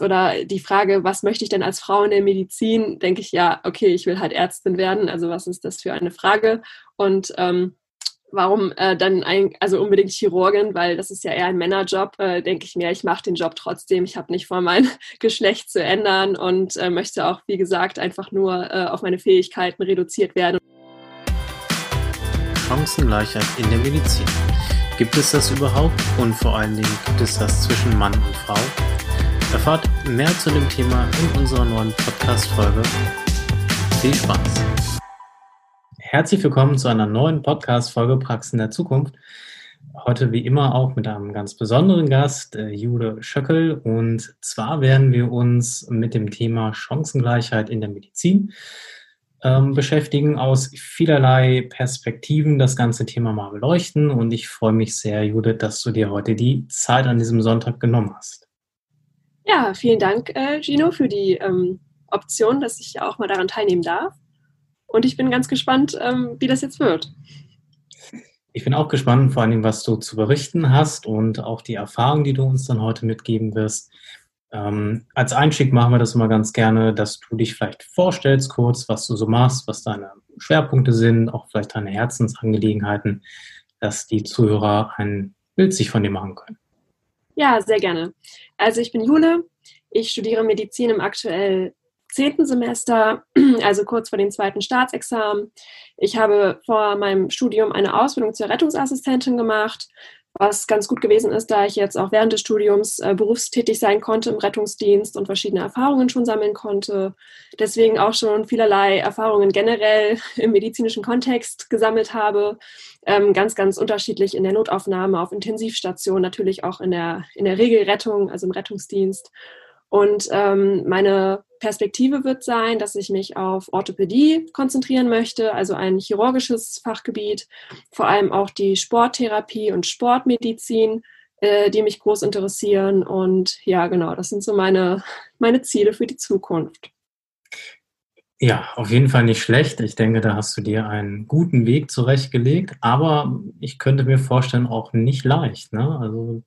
Oder die Frage, was möchte ich denn als Frau in der Medizin, denke ich, ja, okay, ich will halt Ärztin werden. Also was ist das für eine Frage? Und ähm, warum äh, dann ein, also unbedingt Chirurgin, weil das ist ja eher ein Männerjob, äh, denke ich mir, ich mache den Job trotzdem. Ich habe nicht vor, mein Geschlecht zu ändern und äh, möchte auch, wie gesagt, einfach nur äh, auf meine Fähigkeiten reduziert werden. Chancengleichheit in der Medizin. Gibt es das überhaupt? Und vor allen Dingen gibt es das zwischen Mann und Frau? Erfahrt mehr zu dem Thema in unserer neuen Podcast-Folge. Viel Spaß! Herzlich willkommen zu einer neuen Podcast-Folge Praxen der Zukunft. Heute wie immer auch mit einem ganz besonderen Gast, äh, Jude Schöckel. Und zwar werden wir uns mit dem Thema Chancengleichheit in der Medizin ähm, beschäftigen, aus vielerlei Perspektiven das ganze Thema mal beleuchten. Und ich freue mich sehr, Judith, dass du dir heute die Zeit an diesem Sonntag genommen hast. Ja, vielen Dank, äh, Gino, für die ähm, Option, dass ich auch mal daran teilnehmen darf. Und ich bin ganz gespannt, ähm, wie das jetzt wird. Ich bin auch gespannt, vor allem, was du zu berichten hast und auch die Erfahrungen, die du uns dann heute mitgeben wirst. Ähm, als Einstieg machen wir das immer ganz gerne, dass du dich vielleicht vorstellst kurz, was du so machst, was deine Schwerpunkte sind, auch vielleicht deine Herzensangelegenheiten, dass die Zuhörer ein Bild sich von dir machen können. Ja, sehr gerne. Also ich bin Jule, ich studiere Medizin im aktuell zehnten Semester, also kurz vor dem zweiten Staatsexamen. Ich habe vor meinem Studium eine Ausbildung zur Rettungsassistentin gemacht, was ganz gut gewesen ist, da ich jetzt auch während des Studiums äh, berufstätig sein konnte im Rettungsdienst und verschiedene Erfahrungen schon sammeln konnte. Deswegen auch schon vielerlei Erfahrungen generell im medizinischen Kontext gesammelt habe. Ähm, ganz, ganz unterschiedlich in der Notaufnahme, auf Intensivstation, natürlich auch in der, in der Regelrettung, also im Rettungsdienst. Und ähm, meine Perspektive wird sein, dass ich mich auf Orthopädie konzentrieren möchte, also ein chirurgisches Fachgebiet, vor allem auch die Sporttherapie und Sportmedizin, äh, die mich groß interessieren. Und ja, genau, das sind so meine, meine Ziele für die Zukunft. Ja, auf jeden Fall nicht schlecht. Ich denke, da hast du dir einen guten Weg zurechtgelegt, aber ich könnte mir vorstellen, auch nicht leicht. Ne? Also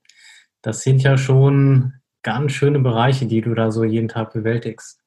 das sind ja schon ganz schöne Bereiche, die du da so jeden Tag bewältigst.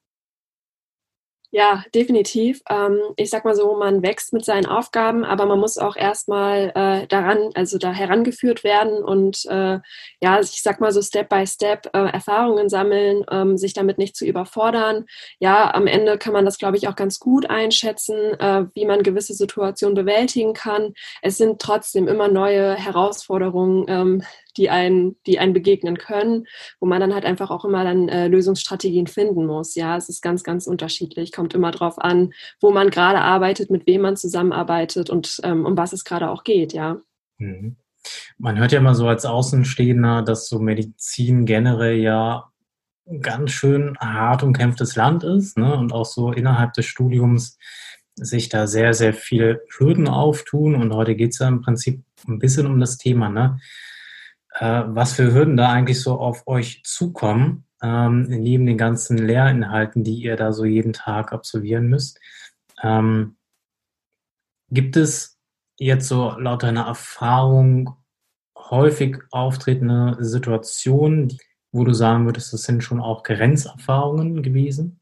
Ja, definitiv. Ähm, ich sag mal so, man wächst mit seinen Aufgaben, aber man muss auch erstmal äh, daran, also da herangeführt werden und äh, ja, ich sag mal so Step by Step äh, Erfahrungen sammeln, ähm, sich damit nicht zu überfordern. Ja, am Ende kann man das, glaube ich, auch ganz gut einschätzen, äh, wie man gewisse Situationen bewältigen kann. Es sind trotzdem immer neue Herausforderungen, ähm, die einen, die einen begegnen können, wo man dann halt einfach auch immer dann äh, Lösungsstrategien finden muss. Ja, es ist ganz, ganz unterschiedlich, kommt immer drauf an, wo man gerade arbeitet, mit wem man zusammenarbeitet und ähm, um was es gerade auch geht, ja. Mhm. Man hört ja immer so als Außenstehender, dass so Medizin generell ja ganz schön hart umkämpftes Land ist ne? und auch so innerhalb des Studiums sich da sehr, sehr viele Hürden auftun. Und heute geht es ja im Prinzip ein bisschen um das Thema. Ne? Äh, was für Hürden da eigentlich so auf euch zukommen, ähm, neben den ganzen Lehrinhalten, die ihr da so jeden Tag absolvieren müsst. Ähm, gibt es jetzt so laut deiner Erfahrung häufig auftretende Situationen, wo du sagen würdest, das sind schon auch Grenzerfahrungen gewesen?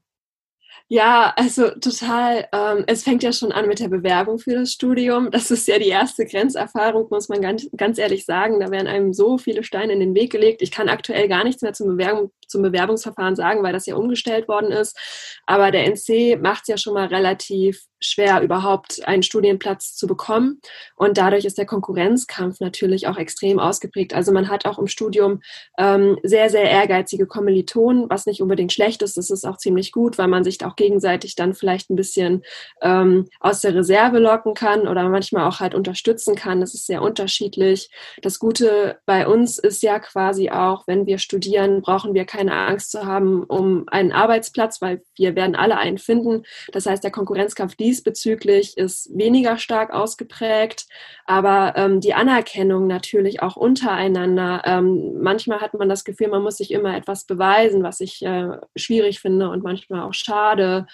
Ja, also total. Ähm, es fängt ja schon an mit der Bewerbung für das Studium. Das ist ja die erste Grenzerfahrung, muss man ganz, ganz ehrlich sagen. Da werden einem so viele Steine in den Weg gelegt. Ich kann aktuell gar nichts mehr zum, Bewerbung, zum Bewerbungsverfahren sagen, weil das ja umgestellt worden ist. Aber der NC macht es ja schon mal relativ schwer, überhaupt einen Studienplatz zu bekommen. Und dadurch ist der Konkurrenzkampf natürlich auch extrem ausgeprägt. Also man hat auch im Studium ähm, sehr, sehr ehrgeizige Kommilitonen, was nicht unbedingt schlecht ist. Das ist auch ziemlich gut, weil man sich auch gegenseitig dann vielleicht ein bisschen ähm, aus der Reserve locken kann oder manchmal auch halt unterstützen kann. Das ist sehr unterschiedlich. Das Gute bei uns ist ja quasi auch, wenn wir studieren, brauchen wir keine Angst zu haben um einen Arbeitsplatz, weil wir werden alle einen finden. Das heißt, der Konkurrenzkampf diesbezüglich ist weniger stark ausgeprägt, aber ähm, die Anerkennung natürlich auch untereinander. Ähm, manchmal hat man das Gefühl, man muss sich immer etwas beweisen, was ich äh, schwierig finde und manchmal auch schade.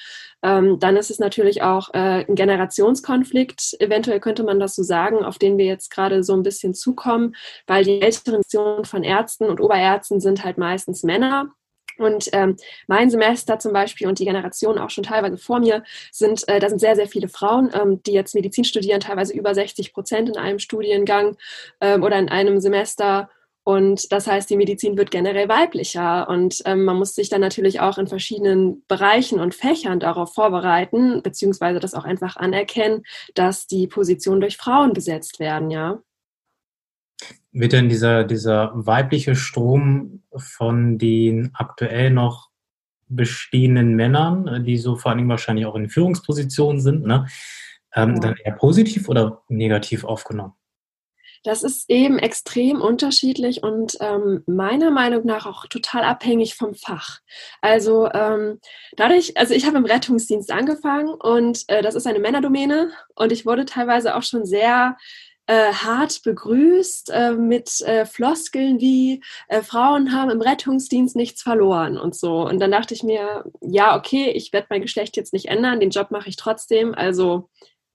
Ähm, dann ist es natürlich auch äh, ein Generationskonflikt, eventuell könnte man das so sagen, auf den wir jetzt gerade so ein bisschen zukommen, weil die älteren Generationen von Ärzten und Oberärzten sind halt meistens Männer Und ähm, mein Semester zum Beispiel und die Generation auch schon teilweise vor mir sind, äh, da sind sehr, sehr viele Frauen, ähm, die jetzt Medizin studieren, teilweise über 60 Prozent in einem Studiengang ähm, oder in einem Semester. Und das heißt, die Medizin wird generell weiblicher und ähm, man muss sich dann natürlich auch in verschiedenen Bereichen und Fächern darauf vorbereiten, beziehungsweise das auch einfach anerkennen, dass die Positionen durch Frauen besetzt werden, ja. Wird denn dieser, dieser weibliche Strom von den aktuell noch bestehenden Männern, die so vor allem wahrscheinlich auch in Führungspositionen sind, ne, ähm, ja. dann eher positiv oder negativ aufgenommen? Das ist eben extrem unterschiedlich und ähm, meiner Meinung nach auch total abhängig vom Fach. Also ähm, dadurch, also ich habe im Rettungsdienst angefangen und äh, das ist eine Männerdomäne und ich wurde teilweise auch schon sehr äh, hart begrüßt äh, mit äh, Floskeln wie äh, Frauen haben im Rettungsdienst nichts verloren und so. Und dann dachte ich mir, ja, okay, ich werde mein Geschlecht jetzt nicht ändern, den Job mache ich trotzdem. Also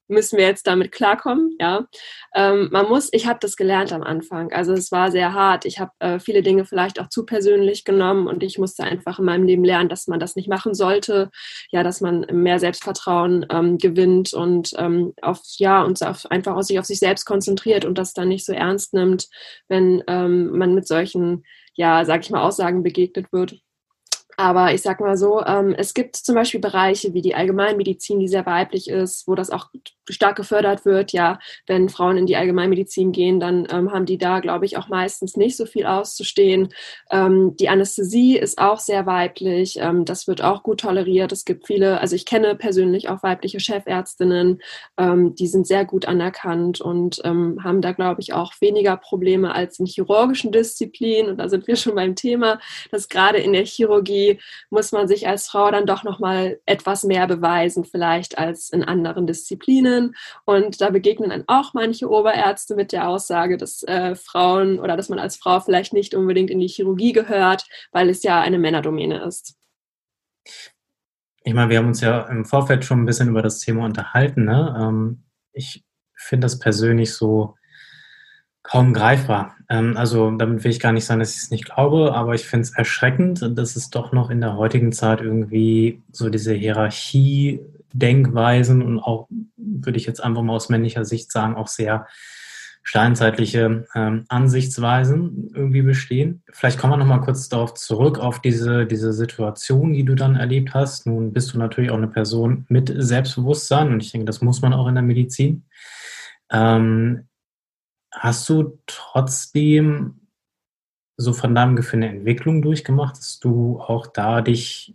müssen wir jetzt damit klarkommen, ja. Ähm, man muss, ich habe das gelernt am Anfang, also es war sehr hart. Ich habe äh, viele Dinge vielleicht auch zu persönlich genommen und ich musste einfach in meinem Leben lernen, dass man das nicht machen sollte, ja, dass man mehr Selbstvertrauen ähm, gewinnt und ähm, auf, ja, und auf, einfach auf sich auf sich selbst konzentriert und das dann nicht so ernst nimmt, wenn ähm, man mit solchen, ja, sag ich mal, Aussagen begegnet wird. Aber ich sag mal so, ähm, es gibt zum Beispiel Bereiche wie die Allgemeinmedizin, die sehr weiblich ist, wo das auch stark gefördert wird. Ja, wenn Frauen in die Allgemeinmedizin gehen, dann ähm, haben die da, glaube ich, auch meistens nicht so viel auszustehen. Ähm, die Anästhesie ist auch sehr weiblich. Ähm, das wird auch gut toleriert. Es gibt viele, also ich kenne persönlich auch weibliche Chefärztinnen, ähm, die sind sehr gut anerkannt und ähm, haben da, glaube ich, auch weniger Probleme als in chirurgischen Disziplinen. Und da sind wir schon beim Thema, dass gerade in der Chirurgie muss man sich als Frau dann doch noch mal etwas mehr beweisen, vielleicht als in anderen Disziplinen. Und da begegnen dann auch manche Oberärzte mit der Aussage, dass äh, Frauen oder dass man als Frau vielleicht nicht unbedingt in die Chirurgie gehört, weil es ja eine Männerdomäne ist. Ich meine, wir haben uns ja im Vorfeld schon ein bisschen über das Thema unterhalten. Ne? Ähm, ich finde das persönlich so kaum greifbar. Ähm, also damit will ich gar nicht sagen, dass ich es nicht glaube, aber ich finde es erschreckend, dass es doch noch in der heutigen Zeit irgendwie so diese Hierarchie-Denkweisen und auch, würde ich jetzt einfach mal aus männlicher Sicht sagen, auch sehr steinzeitliche ähm, Ansichtsweisen irgendwie bestehen. Vielleicht kommen wir noch mal kurz darauf zurück, auf diese, diese Situation, die du dann erlebt hast. Nun bist du natürlich auch eine Person mit Selbstbewusstsein und ich denke, das muss man auch in der Medizin. Ähm, Hast du trotzdem so von deinem Gefühl eine Entwicklung durchgemacht, dass du auch da dich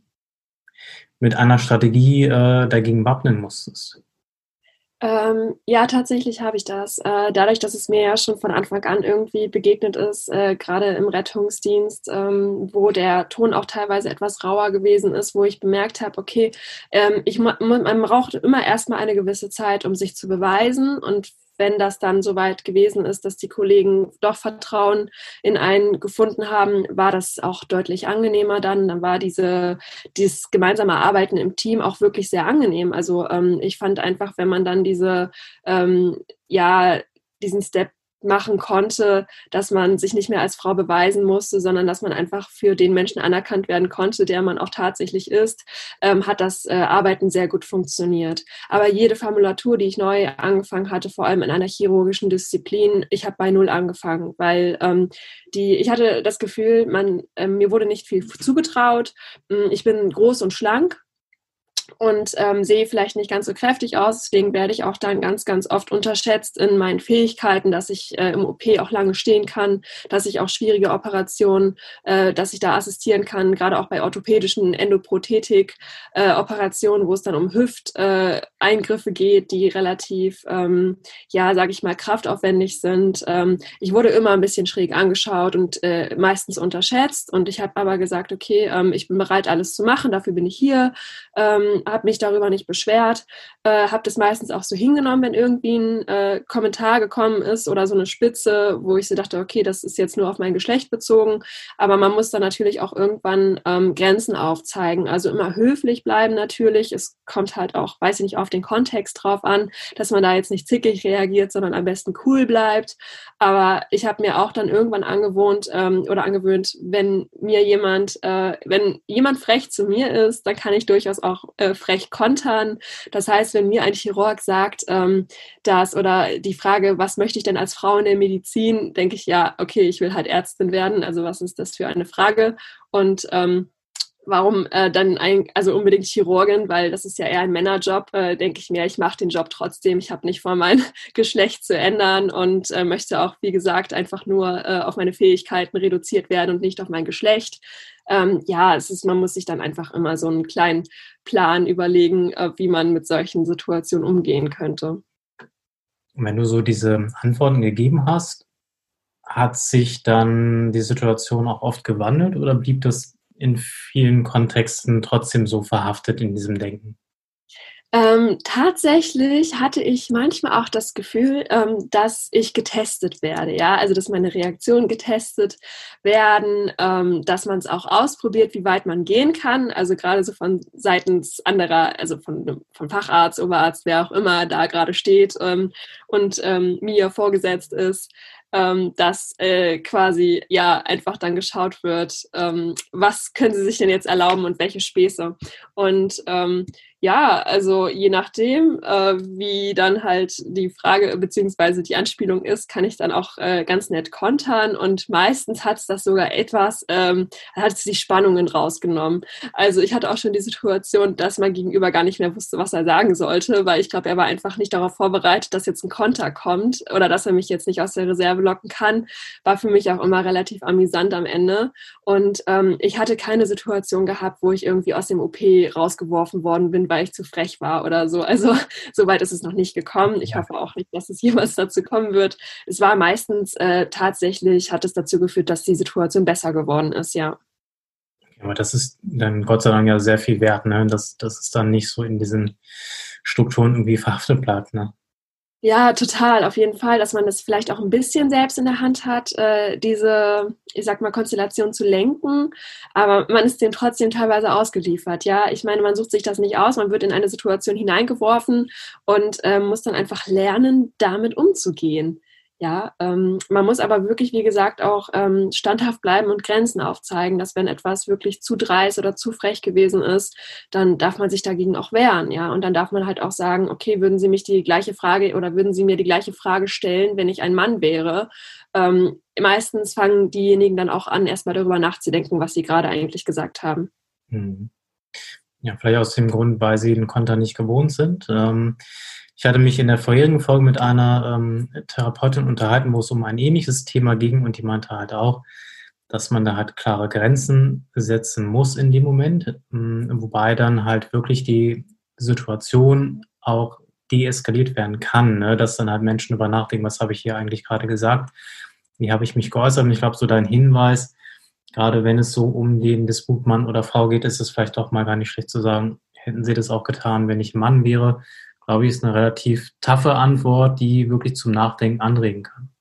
mit einer Strategie äh, dagegen wappnen musstest? Ähm, ja, tatsächlich habe ich das. Äh, dadurch, dass es mir ja schon von Anfang an irgendwie begegnet ist, äh, gerade im Rettungsdienst, ähm, wo der Ton auch teilweise etwas rauer gewesen ist, wo ich bemerkt habe, okay, ähm, ich, man braucht immer erstmal eine gewisse Zeit, um sich zu beweisen und wenn das dann soweit gewesen ist, dass die Kollegen doch Vertrauen in einen gefunden haben, war das auch deutlich angenehmer dann. Dann war diese, dieses gemeinsame Arbeiten im Team auch wirklich sehr angenehm. Also ähm, ich fand einfach, wenn man dann diese, ähm, ja, diesen Step machen konnte, dass man sich nicht mehr als Frau beweisen musste, sondern dass man einfach für den Menschen anerkannt werden konnte, der man auch tatsächlich ist, ähm, hat das äh, Arbeiten sehr gut funktioniert. Aber jede Formulatur, die ich neu angefangen hatte, vor allem in einer chirurgischen Disziplin, ich habe bei Null angefangen, weil ähm, die, ich hatte das Gefühl, man, äh, mir wurde nicht viel zugetraut. Hm, ich bin groß und schlank, und ähm, sehe vielleicht nicht ganz so kräftig aus. Deswegen werde ich auch dann ganz, ganz oft unterschätzt in meinen Fähigkeiten, dass ich äh, im OP auch lange stehen kann, dass ich auch schwierige Operationen, äh, dass ich da assistieren kann, gerade auch bei orthopädischen Endoprothetik-Operationen, äh, wo es dann um Hüfteingriffe geht, die relativ, ähm, ja, sage ich mal, kraftaufwendig sind. Ähm, ich wurde immer ein bisschen schräg angeschaut und äh, meistens unterschätzt. Und ich habe aber gesagt, okay, ähm, ich bin bereit, alles zu machen, dafür bin ich hier. Ähm, habe mich darüber nicht beschwert, äh, habe das meistens auch so hingenommen, wenn irgendwie ein äh, Kommentar gekommen ist oder so eine Spitze, wo ich so dachte, okay, das ist jetzt nur auf mein Geschlecht bezogen, aber man muss dann natürlich auch irgendwann ähm, Grenzen aufzeigen, also immer höflich bleiben natürlich. Es kommt halt auch, weiß ich nicht, auf den Kontext drauf an, dass man da jetzt nicht zickig reagiert, sondern am besten cool bleibt. Aber ich habe mir auch dann irgendwann angewohnt ähm, oder angewöhnt, wenn mir jemand, äh, wenn jemand frech zu mir ist, dann kann ich durchaus auch äh, frech kontern. Das heißt, wenn mir ein Chirurg sagt, ähm, dass oder die Frage, was möchte ich denn als Frau in der Medizin, denke ich ja, okay, ich will halt Ärztin werden. Also was ist das für eine Frage? Und ähm, warum äh, dann ein, also unbedingt Chirurgin, weil das ist ja eher ein Männerjob, äh, denke ich mir, ich mache den Job trotzdem. Ich habe nicht vor, mein Geschlecht zu ändern und äh, möchte auch, wie gesagt, einfach nur äh, auf meine Fähigkeiten reduziert werden und nicht auf mein Geschlecht. Ähm, ja, es ist, man muss sich dann einfach immer so einen kleinen Plan überlegen, äh, wie man mit solchen Situationen umgehen könnte. Wenn du so diese Antworten gegeben hast, hat sich dann die Situation auch oft gewandelt oder blieb das in vielen Kontexten trotzdem so verhaftet in diesem Denken? Ähm, tatsächlich hatte ich manchmal auch das Gefühl, ähm, dass ich getestet werde, ja, also dass meine Reaktionen getestet werden, ähm, dass man es auch ausprobiert, wie weit man gehen kann, also gerade so von seitens anderer, also von, von Facharzt, Oberarzt, wer auch immer da gerade steht ähm, und ähm, mir vorgesetzt ist, ähm, dass äh, quasi ja einfach dann geschaut wird, ähm, was können sie sich denn jetzt erlauben und welche Späße. Und ähm, ja, also je nachdem, äh, wie dann halt die Frage beziehungsweise die Anspielung ist, kann ich dann auch äh, ganz nett kontern und meistens hat es das sogar etwas, ähm, hat es die Spannungen rausgenommen. Also ich hatte auch schon die Situation, dass mein Gegenüber gar nicht mehr wusste, was er sagen sollte, weil ich glaube, er war einfach nicht darauf vorbereitet, dass jetzt ein Konter kommt oder dass er mich jetzt nicht aus der Reserve locken kann. War für mich auch immer relativ amüsant am Ende. Und ähm, ich hatte keine Situation gehabt, wo ich irgendwie aus dem OP rausgeworfen worden bin, weil ich zu frech war oder so. Also so weit ist es noch nicht gekommen. Ich hoffe auch nicht, dass es jemals dazu kommen wird. Es war meistens äh, tatsächlich, hat es dazu geführt, dass die Situation besser geworden ist, ja. Aber das ist dann Gott sei Dank ja sehr viel wert, ne? dass, dass es dann nicht so in diesen Strukturen irgendwie verhaftet bleibt. Ne? Ja, total, auf jeden Fall, dass man das vielleicht auch ein bisschen selbst in der Hand hat, äh, diese, ich sag mal, Konstellation zu lenken, aber man ist dem trotzdem teilweise ausgeliefert. Ja, ich meine, man sucht sich das nicht aus, man wird in eine Situation hineingeworfen und äh, muss dann einfach lernen, damit umzugehen. Ja, ähm, man muss aber wirklich, wie gesagt, auch ähm, standhaft bleiben und Grenzen aufzeigen, dass wenn etwas wirklich zu dreist oder zu frech gewesen ist, dann darf man sich dagegen auch wehren, ja. Und dann darf man halt auch sagen, okay, würden Sie mich die gleiche Frage oder würden Sie mir die gleiche Frage stellen, wenn ich ein Mann wäre? Ähm, meistens fangen diejenigen dann auch an, erstmal darüber nachzudenken, was sie gerade eigentlich gesagt haben. Hm. Ja, vielleicht aus dem Grund, weil sie den Konter nicht gewohnt sind. Ähm, ich hatte mich in der vorherigen Folge mit einer ähm, Therapeutin unterhalten, wo es um ein ähnliches Thema ging und die meinte halt auch, dass man da halt klare Grenzen setzen muss in dem Moment, ähm, wobei dann halt wirklich die Situation auch deeskaliert werden kann, ne? dass dann halt Menschen über nachdenken, was habe ich hier eigentlich gerade gesagt, wie habe ich mich geäußert? Und ich glaube, so dein Hinweis, gerade wenn es so um den Disput Mann oder Frau geht, ist es vielleicht auch mal gar nicht schlecht zu sagen, hätten sie das auch getan, wenn ich Mann wäre, glaube ich, ist eine relativ taffe Antwort, die wirklich zum Nachdenken anregen kann.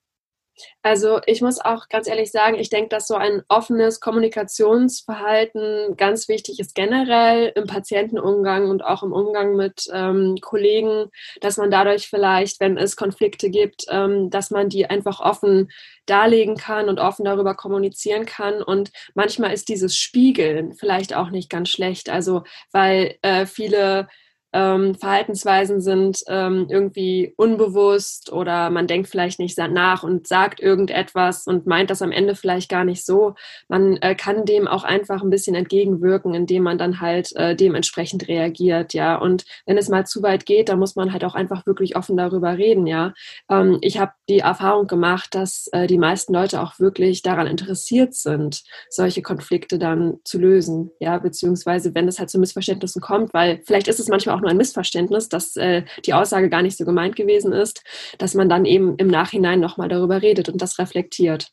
Also ich muss auch ganz ehrlich sagen, ich denke, dass so ein offenes Kommunikationsverhalten ganz wichtig ist generell im Patientenumgang und auch im Umgang mit ähm, Kollegen, dass man dadurch vielleicht, wenn es Konflikte gibt, ähm, dass man die einfach offen darlegen kann und offen darüber kommunizieren kann. Und manchmal ist dieses Spiegeln vielleicht auch nicht ganz schlecht. Also weil äh, viele ähm, Verhaltensweisen sind ähm, irgendwie unbewusst oder man denkt vielleicht nicht nach und sagt irgendetwas und meint das am Ende vielleicht gar nicht so. Man äh, kann dem auch einfach ein bisschen entgegenwirken, indem man dann halt äh, dementsprechend reagiert, ja. Und wenn es mal zu weit geht, dann muss man halt auch einfach wirklich offen darüber reden, ja. Ähm, ich habe die Erfahrung gemacht, dass äh, die meisten Leute auch wirklich daran interessiert sind, solche Konflikte dann zu lösen, ja, beziehungsweise wenn es halt zu Missverständnissen kommt, weil vielleicht ist es manchmal auch auch nur ein Missverständnis, dass äh, die Aussage gar nicht so gemeint gewesen ist, dass man dann eben im Nachhinein nochmal darüber redet und das reflektiert.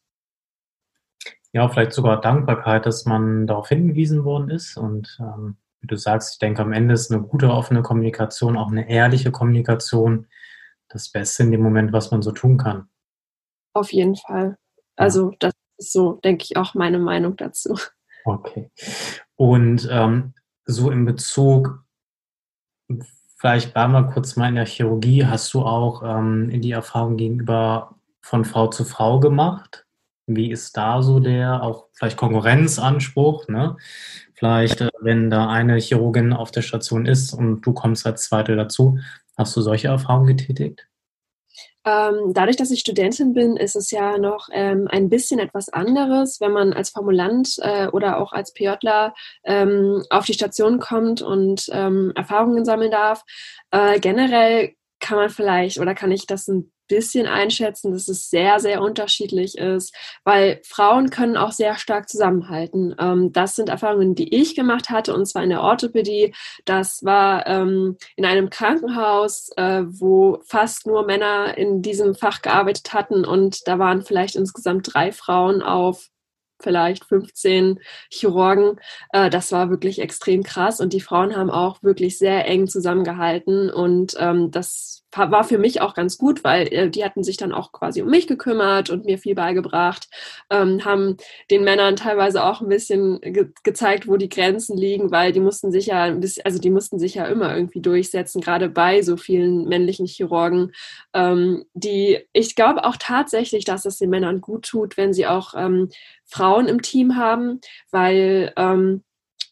Ja, vielleicht sogar Dankbarkeit, dass man darauf hingewiesen worden ist und ähm, wie du sagst, ich denke, am Ende ist eine gute offene Kommunikation, auch eine ehrliche Kommunikation das Beste in dem Moment, was man so tun kann. Auf jeden Fall. Also das ist so, denke ich, auch meine Meinung dazu. Okay. Und ähm, so in Bezug, vielleicht bleiben wir kurz mal in der Chirurgie, hast du auch ähm, die Erfahrung gegenüber von Frau zu Frau gemacht? Wie ist da so der auch vielleicht Konkurrenzanspruch? Ne? Vielleicht, äh, wenn da eine Chirurgin auf der Station ist und du kommst als Zweite dazu, hast du solche Erfahrungen getätigt? Ähm, dadurch, dass ich Studentin bin, ist es ja noch ähm, ein bisschen etwas anderes, wenn man als Formulant äh, oder auch als PJler ähm, auf die Station kommt und ähm, Erfahrungen sammeln darf. Äh, generell kann man vielleicht oder kann ich das ein bisschen einschätzen, dass es sehr, sehr unterschiedlich ist, weil Frauen können auch sehr stark zusammenhalten. Ähm, das sind Erfahrungen, die ich gemacht hatte, und zwar in der Orthopädie. Das war ähm, in einem Krankenhaus, äh, wo fast nur Männer in diesem Fach gearbeitet hatten und da waren vielleicht insgesamt drei Frauen auf vielleicht 15 Chirurgen. Äh, das war wirklich extrem krass und die Frauen haben auch wirklich sehr eng zusammengehalten und ähm, das war für mich auch ganz gut, weil äh, die hatten sich dann auch quasi um mich gekümmert und mir viel beigebracht, ähm, haben den Männern teilweise auch ein bisschen ge gezeigt, wo die Grenzen liegen, weil die mussten sich ja ein also die mussten sich ja immer irgendwie durchsetzen, gerade bei so vielen männlichen Chirurgen, ähm, die ich glaube auch tatsächlich, dass es den Männern gut tut, wenn sie auch ähm, Frauen im Team haben, weil ähm,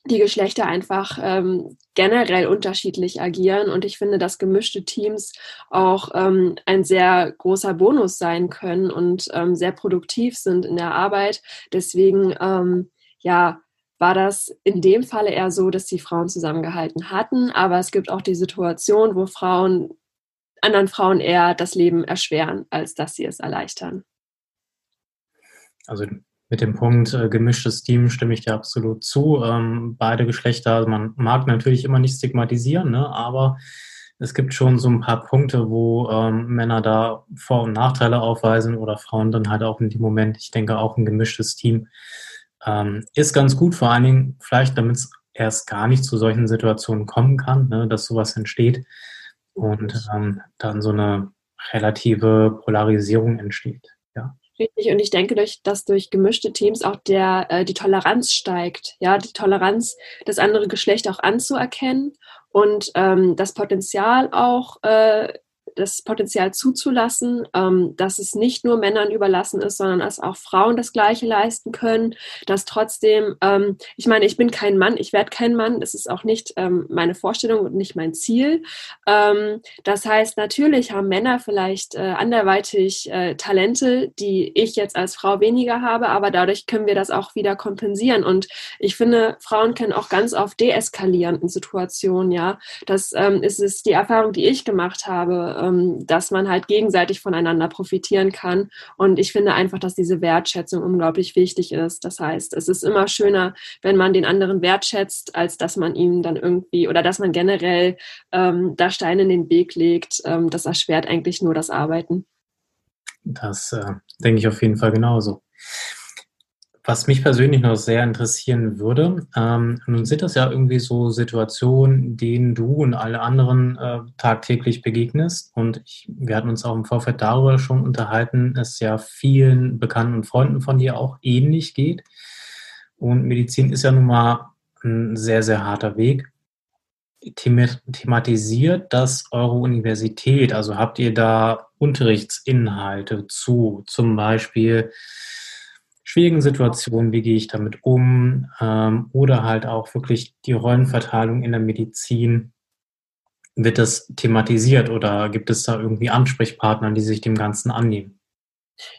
die Geschlechter einfach ähm, generell unterschiedlich agieren. Und ich finde, dass gemischte Teams auch ähm, ein sehr großer Bonus sein können und ähm, sehr produktiv sind in der Arbeit. Deswegen, ähm, ja, war das in dem Falle eher so, dass die Frauen zusammengehalten hatten. Aber es gibt auch die Situation, wo Frauen anderen Frauen eher das Leben erschweren, als dass sie es erleichtern. Also mit dem Punkt äh, gemischtes Team stimme ich dir absolut zu. Ähm, beide Geschlechter, also man mag natürlich immer nicht stigmatisieren, ne, aber es gibt schon so ein paar Punkte, wo ähm, Männer da Vor- und Nachteile aufweisen oder Frauen dann halt auch in dem Moment. Ich denke auch ein gemischtes Team ähm, ist ganz gut, vor allen Dingen vielleicht, damit es erst gar nicht zu solchen Situationen kommen kann, ne, dass sowas entsteht und ähm, dann so eine relative Polarisierung entsteht. Ja. Richtig, und ich denke, durch, dass durch gemischte Teams auch der, äh, die Toleranz steigt, ja, die Toleranz, das andere Geschlecht auch anzuerkennen und ähm, das Potenzial auch äh, das Potenzial zuzulassen, ähm, dass es nicht nur Männern überlassen ist, sondern dass auch Frauen das Gleiche leisten können, dass trotzdem, ähm, ich meine, ich bin kein Mann, ich werde kein Mann, das ist auch nicht ähm, meine Vorstellung und nicht mein Ziel. Ähm, das heißt, natürlich haben Männer vielleicht äh, anderweitig äh, Talente, die ich jetzt als Frau weniger habe, aber dadurch können wir das auch wieder kompensieren. Und ich finde, Frauen können auch ganz oft deeskalieren in Situationen, ja. Das ähm, ist, ist die Erfahrung, die ich gemacht habe ähm, dass man halt gegenseitig voneinander profitieren kann. Und ich finde einfach, dass diese Wertschätzung unglaublich wichtig ist. Das heißt, es ist immer schöner, wenn man den anderen wertschätzt, als dass man ihm dann irgendwie oder dass man generell ähm, da Steine in den Weg legt. Ähm, das erschwert eigentlich nur das Arbeiten. Das äh, denke ich auf jeden Fall genauso. Was mich persönlich noch sehr interessieren würde, ähm, nun sind das ja irgendwie so Situationen, denen du und alle anderen äh, tagtäglich begegnest. Und ich, wir hatten uns auch im Vorfeld darüber schon unterhalten, es ja vielen Bekannten und Freunden von dir auch ähnlich geht. Und Medizin ist ja nun mal ein sehr, sehr harter Weg. Thematisiert das eure Universität? Also habt ihr da Unterrichtsinhalte zu, zum Beispiel schwierigen Situationen, wie gehe ich damit um, ähm, oder halt auch wirklich die Rollenverteilung in der Medizin. Wird das thematisiert oder gibt es da irgendwie Ansprechpartner, die sich dem Ganzen annehmen?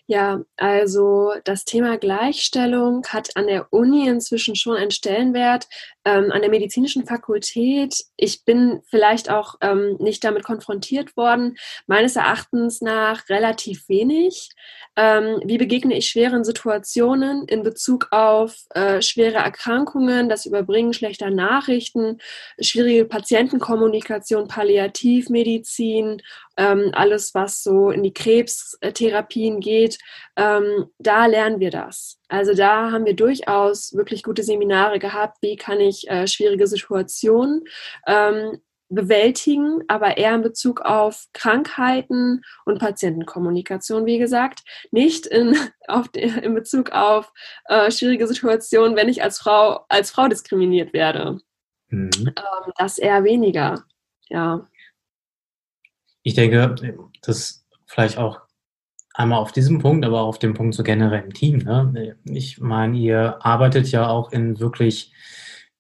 Ja, also das Thema Gleichstellung hat an der Uni inzwischen schon einen Stellenwert. Ähm, an der medizinischen Fakultät, ich bin vielleicht auch ähm, nicht damit konfrontiert worden, meines Erachtens nach relativ wenig. Ähm, wie begegne ich schweren Situationen in Bezug auf äh, schwere Erkrankungen, das Überbringen schlechter Nachrichten, schwierige Patientenkommunikation, Palliativmedizin ähm, alles, was so in die Krebstherapien geht, ähm, da lernen wir das. Also da haben wir durchaus wirklich gute Seminare gehabt, wie kann ich äh, schwierige Situationen ähm, bewältigen, aber eher in Bezug auf Krankheiten und Patientenkommunikation, wie gesagt, nicht in, auf in Bezug auf äh, schwierige Situationen, wenn ich als Frau, als Frau diskriminiert werde. Mhm. Ähm, das eher weniger, ja. Ich denke, das vielleicht auch einmal auf diesem Punkt, aber auf dem Punkt so generell im Team. Ne? Ich meine, ihr arbeitet ja auch in wirklich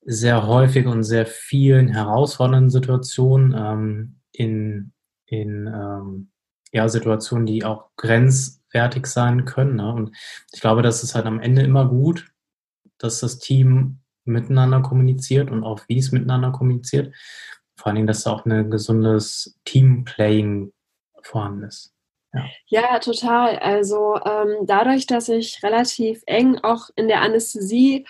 sehr häufig und sehr vielen herausfordernden Situationen, ähm, in, in ähm, ja, Situationen, die auch grenzwertig sein können. Ne? Und ich glaube, das ist halt am Ende immer gut, dass das Team miteinander kommuniziert und auch wie es miteinander kommuniziert. Vor allen Dingen, dass da auch ein gesundes Teamplaying vorhanden ist. Ja. ja, total. Also ähm, dadurch, dass ich relativ eng auch in der Anästhesie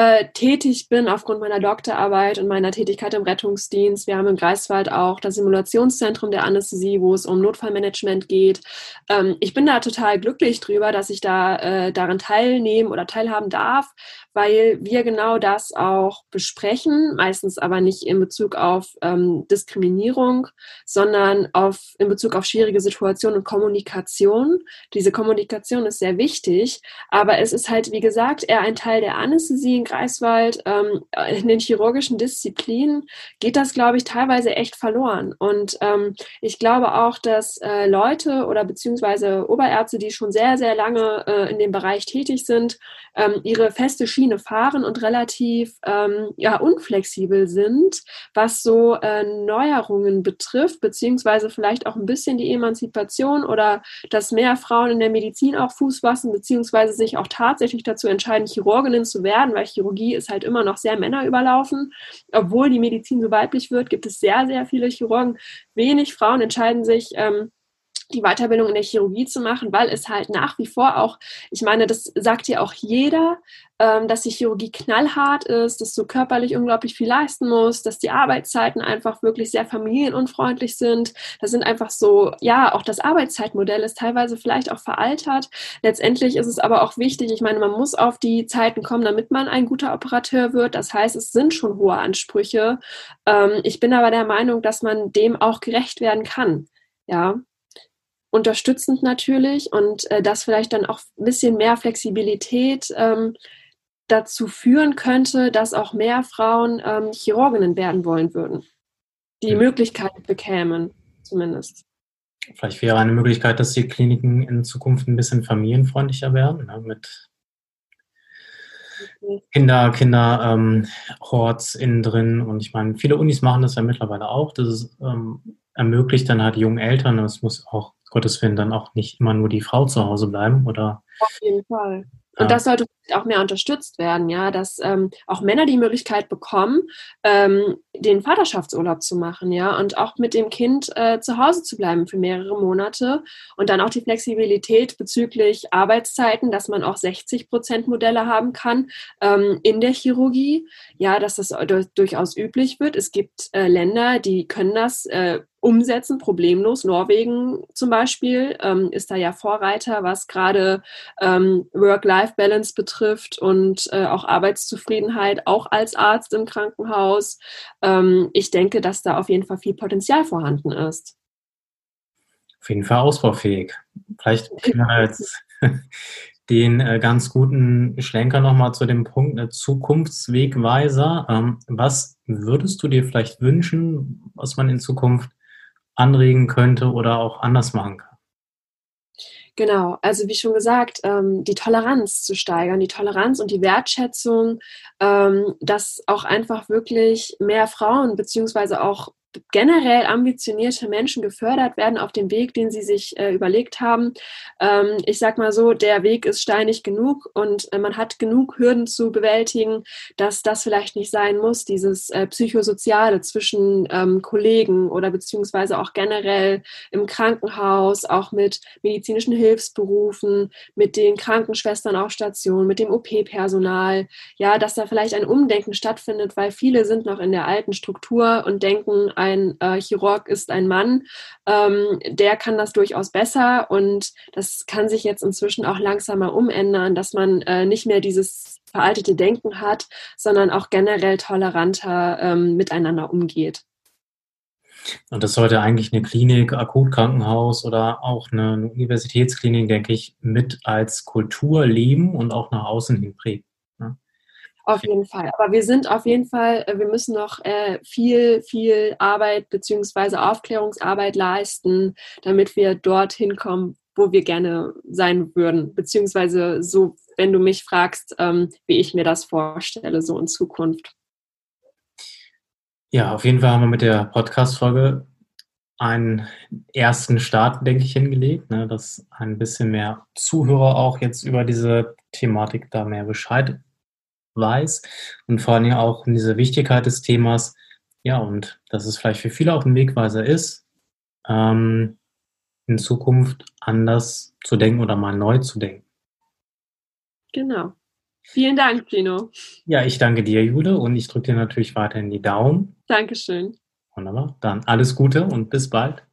äh, tätig bin aufgrund meiner Doktorarbeit und meiner Tätigkeit im Rettungsdienst. Wir haben im Greifswald auch das Simulationszentrum der Anästhesie, wo es um Notfallmanagement geht. Ähm, ich bin da total glücklich drüber, dass ich da äh, daran teilnehmen oder teilhaben darf, weil wir genau das auch besprechen, meistens aber nicht in Bezug auf ähm, Diskriminierung, sondern auf, in Bezug auf schwierige Situationen und Kommunikation. Diese Kommunikation ist sehr wichtig, aber es ist halt, wie gesagt, eher ein Teil der Anästhesie Greifswald. Ähm, in den chirurgischen Disziplinen geht das, glaube ich, teilweise echt verloren. Und ähm, ich glaube auch, dass äh, Leute oder beziehungsweise Oberärzte, die schon sehr, sehr lange äh, in dem Bereich tätig sind, ähm, ihre feste Schiene fahren und relativ ähm, ja, unflexibel sind, was so äh, Neuerungen betrifft, beziehungsweise vielleicht auch ein bisschen die Emanzipation oder dass mehr Frauen in der Medizin auch Fuß fassen, beziehungsweise sich auch tatsächlich dazu entscheiden, Chirurginnen zu werden, weil Chirurgie ist halt immer noch sehr männerüberlaufen. Obwohl die Medizin so weiblich wird, gibt es sehr, sehr viele Chirurgen. Wenig Frauen entscheiden sich, ähm, die Weiterbildung in der Chirurgie zu machen, weil es halt nach wie vor auch, ich meine, das sagt ja auch jeder, ähm, dass die Chirurgie knallhart ist, dass du körperlich unglaublich viel leisten musst, dass die Arbeitszeiten einfach wirklich sehr familienunfreundlich sind. Das sind einfach so, ja, auch das Arbeitszeitmodell ist teilweise vielleicht auch veraltert. Letztendlich ist es aber auch wichtig, ich meine, man muss auf die Zeiten kommen, damit man ein guter Operateur wird. Das heißt, es sind schon hohe Ansprüche. Ähm, ich bin aber der Meinung, dass man dem auch gerecht werden kann. Ja, unterstützend natürlich und äh, das vielleicht dann auch ein bisschen mehr Flexibilität ähm, dazu führen könnte, dass auch mehr Frauen ähm, Chirurginnen werden wollen würden. Die mhm. Möglichkeit bekämen, zumindest. Vielleicht wäre eine Möglichkeit, dass die Kliniken in Zukunft ein bisschen familienfreundlicher werden, ne, mit Kinder, Kinder, ähm, Horts innen drin. Und ich meine, viele Unis machen das ja mittlerweile auch. Das ist, ähm, ermöglicht dann halt jungen Eltern, es muss auch Gottes Willen dann auch nicht immer nur die Frau zu Hause bleiben oder. Auf jeden Fall. Und das sollte auch mehr unterstützt werden, ja, dass ähm, auch Männer die Möglichkeit bekommen, ähm, den Vaterschaftsurlaub zu machen, ja, und auch mit dem Kind äh, zu Hause zu bleiben für mehrere Monate und dann auch die Flexibilität bezüglich Arbeitszeiten, dass man auch 60 Prozent Modelle haben kann ähm, in der Chirurgie, ja, dass das durchaus üblich wird. Es gibt äh, Länder, die können das äh, umsetzen, problemlos. Norwegen zum Beispiel ähm, ist da ja Vorreiter, was gerade ähm, Work-Life-Balance betrifft und äh, auch Arbeitszufriedenheit, auch als Arzt im Krankenhaus. Ähm, ich denke, dass da auf jeden Fall viel Potenzial vorhanden ist. Auf jeden Fall ausbaufähig. Vielleicht jetzt den äh, ganz guten Schlenker nochmal zu dem Punkt äh, Zukunftswegweiser. Ähm, was würdest du dir vielleicht wünschen, was man in Zukunft anregen könnte oder auch anders machen kann. Genau, also wie schon gesagt, ähm, die Toleranz zu steigern, die Toleranz und die Wertschätzung, ähm, dass auch einfach wirklich mehr Frauen beziehungsweise auch generell ambitionierte Menschen gefördert werden auf dem Weg, den sie sich äh, überlegt haben. Ähm, ich sag mal so, der Weg ist steinig genug und äh, man hat genug Hürden zu bewältigen, dass das vielleicht nicht sein muss, dieses äh, Psychosoziale zwischen ähm, Kollegen oder beziehungsweise auch generell im Krankenhaus, auch mit medizinischen Hilfsberufen, mit den Krankenschwestern auf Station, mit dem OP-Personal, ja, dass da vielleicht ein Umdenken stattfindet, weil viele sind noch in der alten Struktur und denken, ein äh, Chirurg ist ein Mann, ähm, der kann das durchaus besser und das kann sich jetzt inzwischen auch langsam mal umändern, dass man äh, nicht mehr dieses veraltete Denken hat, sondern auch generell toleranter ähm, miteinander umgeht. Und das sollte eigentlich eine Klinik, Akutkrankenhaus oder auch eine Universitätsklinik, denke ich, mit als Kultur leben und auch nach außen hin prägen. Auf jeden Fall. Aber wir sind auf jeden Fall, äh, wir müssen noch äh, viel, viel Arbeit bzw. Aufklärungsarbeit leisten, damit wir dorthin kommen, wo wir gerne sein würden. Beziehungsweise so, wenn du mich fragst, ähm, wie ich mir das vorstelle, so in Zukunft. Ja, auf jeden Fall haben wir mit der Podcast-Folge einen ersten Start, denke ich, hingelegt, ne, dass ein bisschen mehr Zuhörer auch jetzt über diese Thematik da mehr Bescheid weiß und vor allem auch in dieser Wichtigkeit des Themas, ja, und dass es vielleicht für viele auch ein Wegweiser ist, ähm, in Zukunft anders zu denken oder mal neu zu denken. Genau. Vielen Dank, Pino. Ja, ich danke dir, Jule, und ich drücke dir natürlich weiterhin die Daumen. Dankeschön. Wunderbar. Dann alles Gute und bis bald.